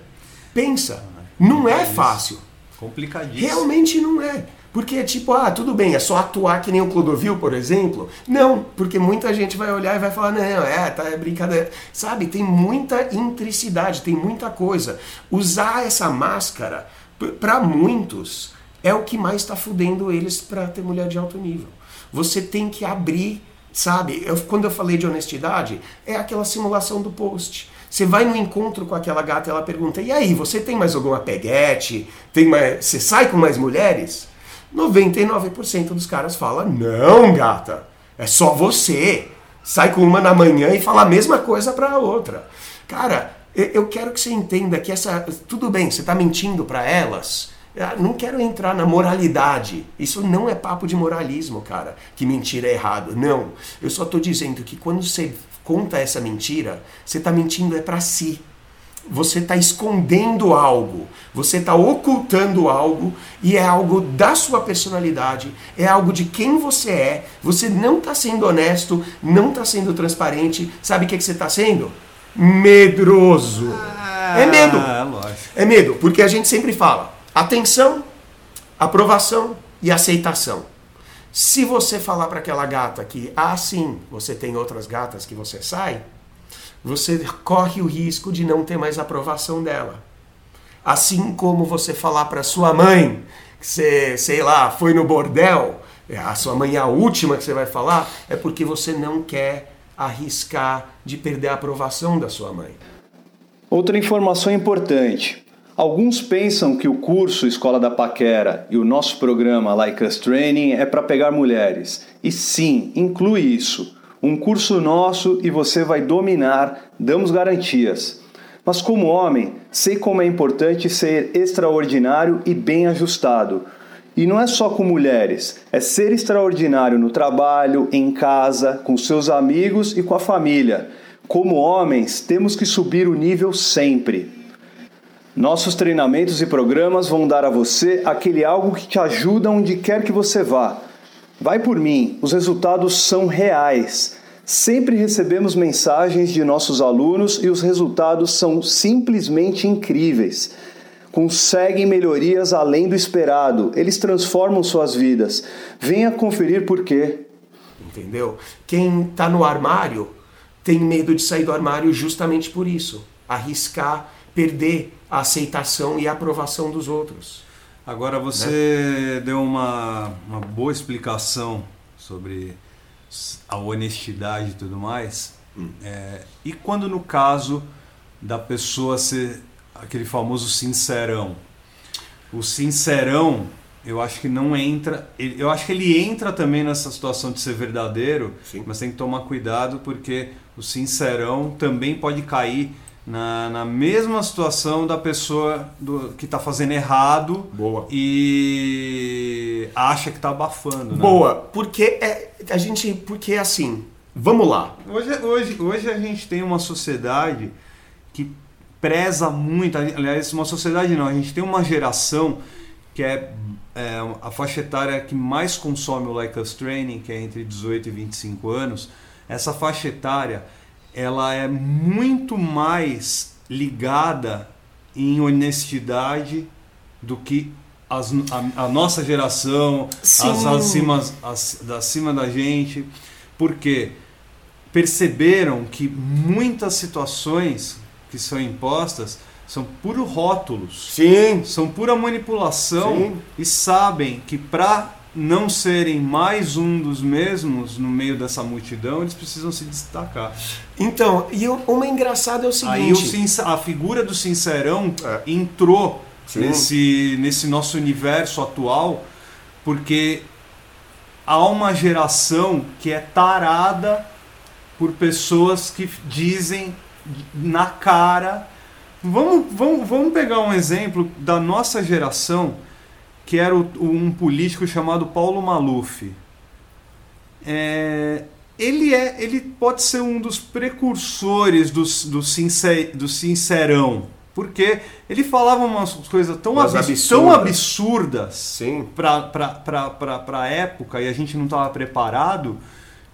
Pensa, não é fácil. Complicadíssimo. Realmente não é. Porque é tipo, ah, tudo bem, é só atuar que nem o Clodovil, por exemplo? Não, porque muita gente vai olhar e vai falar, não, é, tá, é brincadeira. Sabe, tem muita intricidade, tem muita coisa. Usar essa máscara, para muitos, é o que mais está fudendo eles para ter mulher de alto nível. Você tem que abrir, sabe? Eu, quando eu falei de honestidade, é aquela simulação do post. Você vai no encontro com aquela gata e ela pergunta: E aí, você tem mais alguma peguete? Tem mais... Você sai com mais mulheres? 99% dos caras fala: Não, gata, é só você. Sai com uma na manhã e fala a mesma coisa para a outra. Cara, eu quero que você entenda que essa. Tudo bem, você está mentindo para elas. Não quero entrar na moralidade. Isso não é papo de moralismo, cara. Que mentira é errado. Não. Eu só estou dizendo que quando você conta essa mentira, você está mentindo é para si. Você está escondendo algo, você está ocultando algo e é algo da sua personalidade, é algo de quem você é. Você não está sendo honesto, não está sendo transparente. Sabe o que, que você está sendo? Medroso. Ah, é medo. É medo, porque a gente sempre fala atenção, aprovação e aceitação. Se você falar para aquela gata que, ah, sim, você tem outras gatas que você sai, você corre o risco de não ter mais aprovação dela. Assim como você falar para sua mãe que você, sei lá, foi no bordel, a sua mãe é a última que você vai falar, é porque você não quer arriscar de perder a aprovação da sua mãe. Outra informação importante: Alguns pensam que o curso Escola da Paquera e o nosso programa Like Us Training é para pegar mulheres. E sim, inclui isso. Um curso nosso e você vai dominar, damos garantias. Mas como homem, sei como é importante ser extraordinário e bem ajustado. E não é só com mulheres, é ser extraordinário no trabalho, em casa, com seus amigos e com a família. Como homens, temos que subir o nível sempre. Nossos treinamentos e programas vão dar a você aquele algo que te ajuda onde quer que você vá. Vai por mim, os resultados são reais. Sempre recebemos mensagens de nossos alunos e os resultados são simplesmente incríveis. Conseguem melhorias além do esperado, eles transformam suas vidas. Venha conferir por quê. Entendeu? Quem está no armário tem medo de sair do armário justamente por isso arriscar perder a aceitação e a aprovação dos outros. Agora você né? deu uma, uma boa explicação sobre a honestidade e tudo mais. Hum. É, e quando no caso da pessoa ser aquele famoso sincerão? O sincerão, eu acho que não entra. Eu acho que ele entra também nessa situação de ser verdadeiro, Sim. mas tem que tomar cuidado porque o sincerão também pode cair na, na mesma situação da pessoa do, que está fazendo errado Boa. e acha que está abafando. Né? Boa, porque é, a gente. Porque assim, vamos lá. Hoje, hoje, hoje a gente tem uma sociedade que preza muito, aliás, uma sociedade não, a gente tem uma geração que é, é a faixa etária que mais consome o Like Us Training, que é entre 18 e 25 anos. Essa faixa etária ela é muito mais ligada em honestidade do que as, a, a, nossa geração, as acima, as, acima da gente, porque perceberam que muitas situações que são impostas são puro rótulos. Sim. São pura manipulação Sim. e sabem que para não serem mais um dos mesmos no meio dessa multidão, eles precisam se destacar. Então, e o- uma engraçada é o Aí o seguinte. a figura do sincerão É. entrou Sim. nesse, nesse nosso universo atual, porque há uma geração que é tarada por pessoas que dizem na cara. Vamos, vamos, vamos pegar um exemplo da nossa geração, que era o- um político chamado Paulo Maluf. É, ele, é, ele pode ser um dos precursores do, do, sincer, do sincerão, porque ele falava umas coisas tão, abs- tão absurdas. absurdas Sim. para a época e a gente não estava preparado,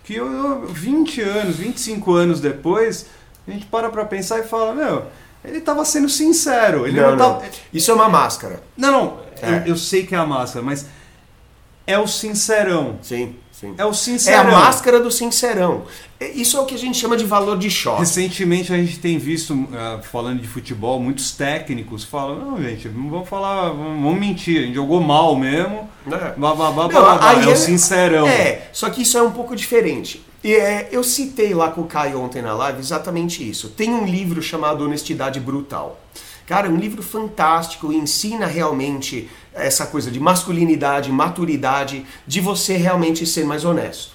que eu, eu, 20 anos, 25 anos depois, a gente para para pensar e fala, meu, ele estava sendo sincero. Ele Não, não, não. tava- Isso é uma máscara. não, não, É. eu, eu sei que é a máscara, mas é o sincerão. Sim, sim. É o É sincerão. a máscara do sincerão. É- Isso é o que a gente chama de valor de choque. Recentemente a gente tem visto, ah, falando de futebol, muitos técnicos falam, não, gente, não vamos falar, vamos, mentir, a gente jogou mal mesmo. É. Blá, blá, blá, Não, blá, aí é o sincerão. É, só que isso é um pouco diferente. E, é, eu citei lá com o Caio ontem na live exatamente isso. Tem um livro chamado Honestidade Brutal. Cara, é um livro fantástico, ensina realmente essa coisa de masculinidade, maturidade, de você realmente ser mais honesto.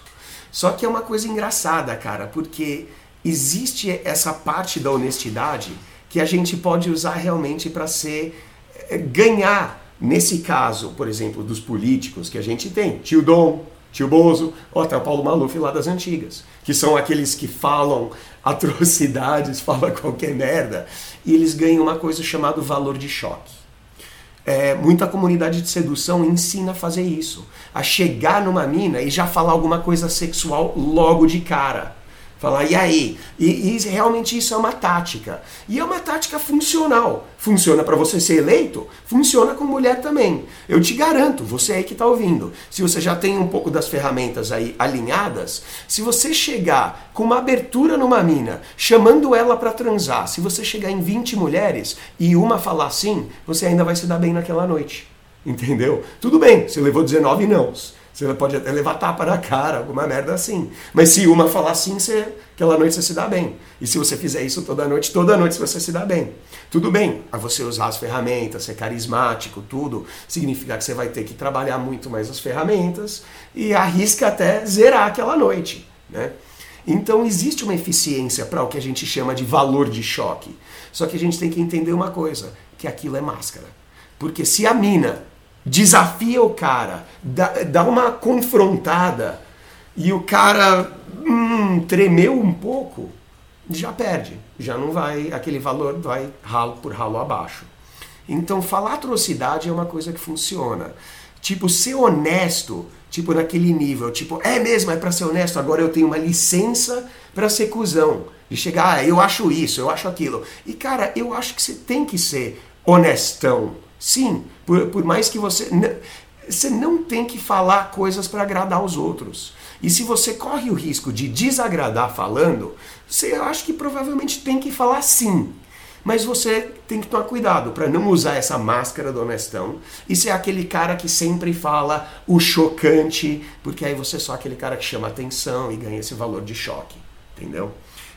Só que é uma coisa engraçada, cara, porque existe essa parte da honestidade que a gente pode usar realmente para ser eh, ganhar. Nesse caso, por exemplo, dos políticos que a gente tem, tio Dom, tio Bozo, ou até o Paulo Maluf lá das antigas, que são aqueles que falam atrocidades, [LAUGHS] falam qualquer merda, e eles ganham uma coisa chamada valor de choque. É, muita comunidade de sedução ensina a fazer isso. A chegar numa mina e já falar alguma coisa sexual logo de cara. Falar, e aí? E, e realmente isso é uma tática. E é uma tática funcional. Funciona para você ser eleito? Funciona com mulher também. Eu te garanto, você aí que está ouvindo, se você já tem um pouco das ferramentas aí alinhadas, se você chegar com uma abertura numa mina, chamando ela para transar, se você chegar em 20 mulheres e uma falar sim, você ainda vai se dar bem naquela noite. Entendeu? Tudo bem, você levou 19 nãos. Você pode até levar tapa na cara, alguma merda assim. Mas se uma falar sim, você, aquela noite você se dá bem. E se você fizer isso toda noite, toda noite você se dá bem. Tudo bem, a você usar as ferramentas, ser carismático, tudo, significa que você vai ter que trabalhar muito mais as ferramentas e arrisca até zerar aquela noite. Né? Então existe uma eficiência para o que a gente chama de valor de choque. Só que a gente tem que entender uma coisa, que aquilo é máscara. Porque se a mina desafia o cara, dá, dá uma confrontada e o cara hum, tremeu um pouco, já perde. Já não vai, aquele valor vai ralo por ralo abaixo. Então falar atrocidade é uma coisa que funciona. Tipo, ser honesto, tipo naquele nível, tipo, é mesmo, é pra ser honesto, agora eu tenho uma licença pra ser cuzão. De chegar, ah, eu acho isso, eu acho aquilo. E cara, eu acho que você tem que ser honestão. Sim, por, por mais que você. Você não tem que falar coisas para agradar os outros. E se você corre o risco de desagradar falando, você acha que provavelmente tem que falar sim. Mas você tem que tomar cuidado para não usar essa máscara do honestão e ser aquele cara que sempre fala o chocante, porque aí você é só aquele cara que chama atenção e ganha esse valor de choque, entendeu?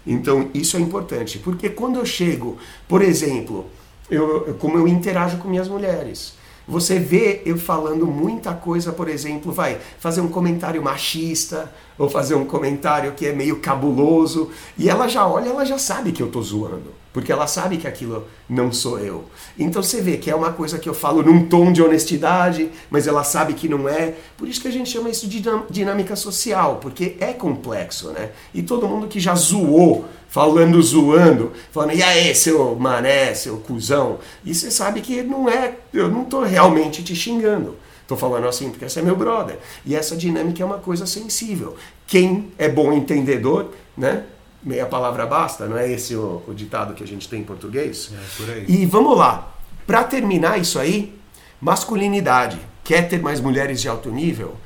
Então isso é importante, porque quando eu chego, por exemplo, eu, como eu interajo com minhas mulheres, você vê eu falando muita coisa, por exemplo, vai fazer um comentário machista ou fazer um comentário que é meio cabuloso e ela já olha, ela já sabe que eu tô zoando, porque ela sabe que aquilo não sou eu. Então você vê que é uma coisa que eu falo num tom de honestidade, mas ela sabe que não é. Por isso que a gente chama isso de dinâmica social, porque é complexo, né? E todo mundo que já zoou falando zoando, falando, e aí, seu mané, seu cuzão, e você sabe que não é, eu não tô realmente te xingando. Tô falando assim porque você é meu brother. E essa dinâmica é uma coisa sensível. Quem é bom entendedor, né? Meia palavra basta, não é esse o, o ditado que a gente tem em português? É, por aí. E vamos lá. Para terminar isso aí, masculinidade. Quer ter mais mulheres de alto nível?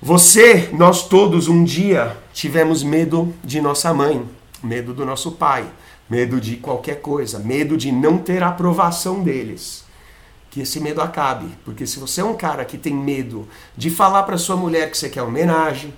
Você, nós todos um dia tivemos medo de nossa mãe, medo do nosso pai. medo de qualquer coisa, medo de não ter a aprovação deles. Que esse medo acabe, porque se você é um cara que tem medo de falar para sua mulher que você quer homenagem,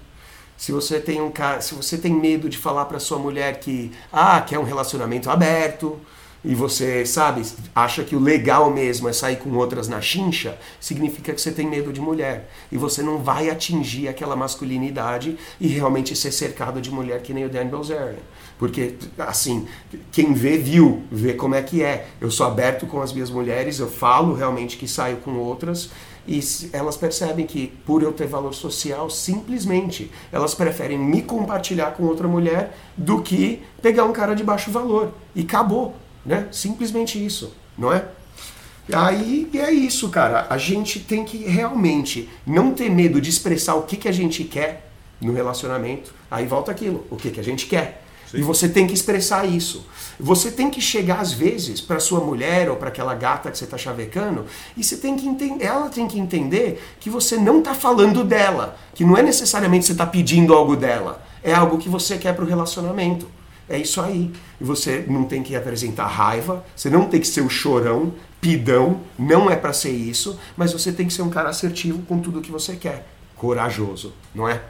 se você tem um se você tem medo de falar para sua mulher que ah, quer um relacionamento aberto, e você, sabe, acha que o legal mesmo é sair com outras na chincha, significa que você tem medo de mulher. E você não vai atingir aquela masculinidade e realmente ser cercado de mulher que nem o Dan Bilzerian. Porque, assim, quem vê, viu, vê como é que é. Eu sou aberto com as minhas mulheres, eu falo realmente que saio com outras e elas percebem que, por eu ter valor social, simplesmente elas preferem me compartilhar com outra mulher do que pegar um cara de baixo valor. E acabou. Né? Simplesmente isso, não é? Aí é isso, cara. A gente tem que realmente não ter medo de expressar o que, que a gente quer no relacionamento. Aí volta aquilo, o que, que a gente quer. Sim. E você tem que expressar isso. Você tem que chegar às vezes para sua mulher ou para aquela gata que você está chavecando e você tem que entender, ela tem que entender que você não está falando dela, que não é necessariamente você está pedindo algo dela, é algo que você quer para o relacionamento. É isso aí. E você não tem que apresentar raiva, você não tem que ser o chorão, pidão, não é para ser isso, mas você tem que ser um cara assertivo com tudo que você quer. Corajoso, não é?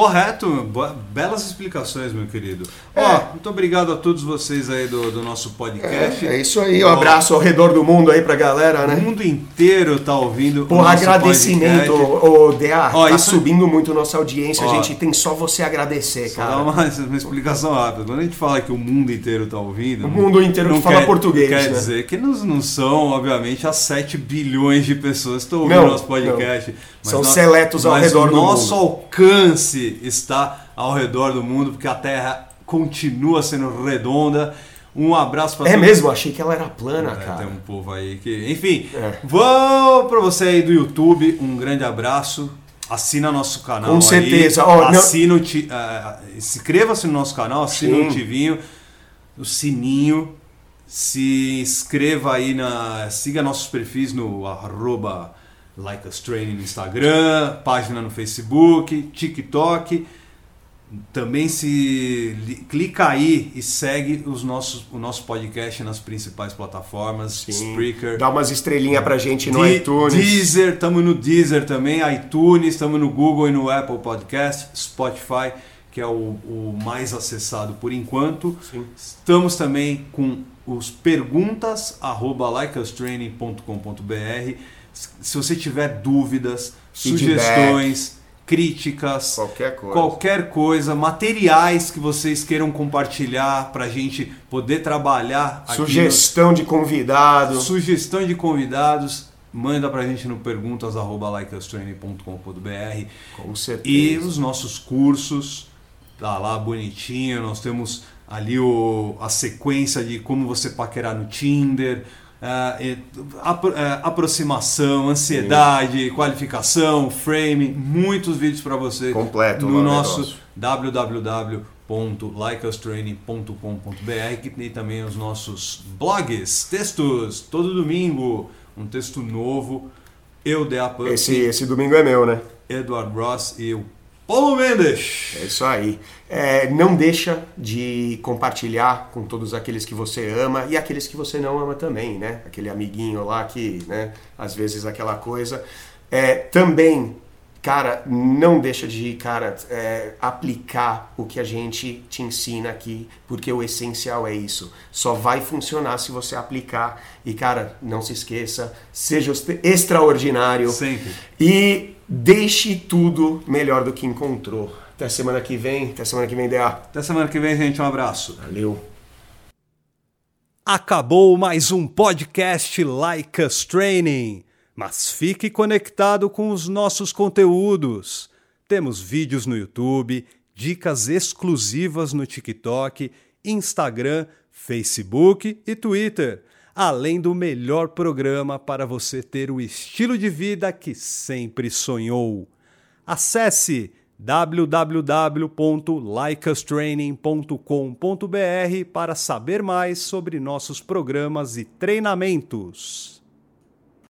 Correto, belas explicações, meu querido. É. Ó, muito obrigado a todos vocês aí do, do nosso podcast. É, é isso aí, um abraço ao redor do mundo aí pra galera, né? O mundo inteiro tá ouvindo. Porra, agradecimento, ô DA, Ó, tá isso... subindo muito nossa audiência, a gente tem só você agradecer, só cara. Dá uma, uma explicação rápida. Quando a gente fala que o mundo inteiro tá ouvindo. O mundo inteiro que fala português. Quer né? dizer que não, não são, obviamente, as 7 bilhões de pessoas que estão ouvindo não, nosso podcast. são seletos ao redor do mundo. Nosso alcance está ao redor do mundo, porque a Terra continua sendo redonda. Um abraço para É todos. mesmo, achei que ela era plana, é, cara. Tem um povo aí que. Enfim, é. vou para você aí do YouTube, um grande abraço. Assina nosso canal. Com certeza. Oh, assina não... o ti... uh, inscreva-se no nosso canal, assina Sim. o tivinho, o sininho. Se inscreva aí na. Siga nossos perfis no arroba Like Us Training no Instagram, página no Facebook, TikTok. Também se clica aí e segue os nossos, o nosso podcast nas principais plataformas, Sim. Spreaker. Dá umas estrelinhas pra gente no iTunes. Deezer, estamos no Deezer também, iTunes, estamos no Google e no Apple Podcast, Spotify, que é o, o mais acessado por enquanto. Sim. Estamos também com os perguntas arroba likeustraining.com.br se você tiver dúvidas, Feedback. sugestões, críticas, qualquer coisa. qualquer coisa, materiais que vocês queiram compartilhar para a gente poder trabalhar. Sugestão no... de convidados. Sugestão de convidados. Manda pra gente no perguntas@likeustraining.com.br. Com certeza. E os nossos cursos, tá lá bonitinho, nós temos ali o, a sequência de como você paquerar no Tinder, aproximação, ansiedade, Sim. qualificação, frame, muitos vídeos para você completo no nosso www.likeustraining.com.br que tem também os nossos blogs, textos, todo domingo um texto novo. Eu dei a esse, esse domingo é meu, né? Edward Ross e o Paulo Mendes. É isso aí. É, não deixa de compartilhar com todos aqueles que você ama e aqueles que você não ama também, né? Aquele amiguinho lá que, né? Às vezes aquela coisa. É, também, cara, não deixa de, cara, é, aplicar o que a gente te ensina aqui, porque o essencial é isso. Só vai funcionar se você aplicar. E, cara, não se esqueça, seja extraordinário. Sempre. E deixe tudo melhor do que encontrou. Até semana que vem. Até semana que vem, DA. Até semana que vem, gente. Um abraço. Valeu. Acabou mais um podcast Like Us Training. Mas fique conectado com os nossos conteúdos. Temos vídeos no YouTube, dicas exclusivas no TikTok, Instagram, Facebook e Twitter além do melhor programa para você ter o estilo de vida que sempre sonhou. Acesse www.likeustraining.com.br para saber mais sobre nossos programas e treinamentos.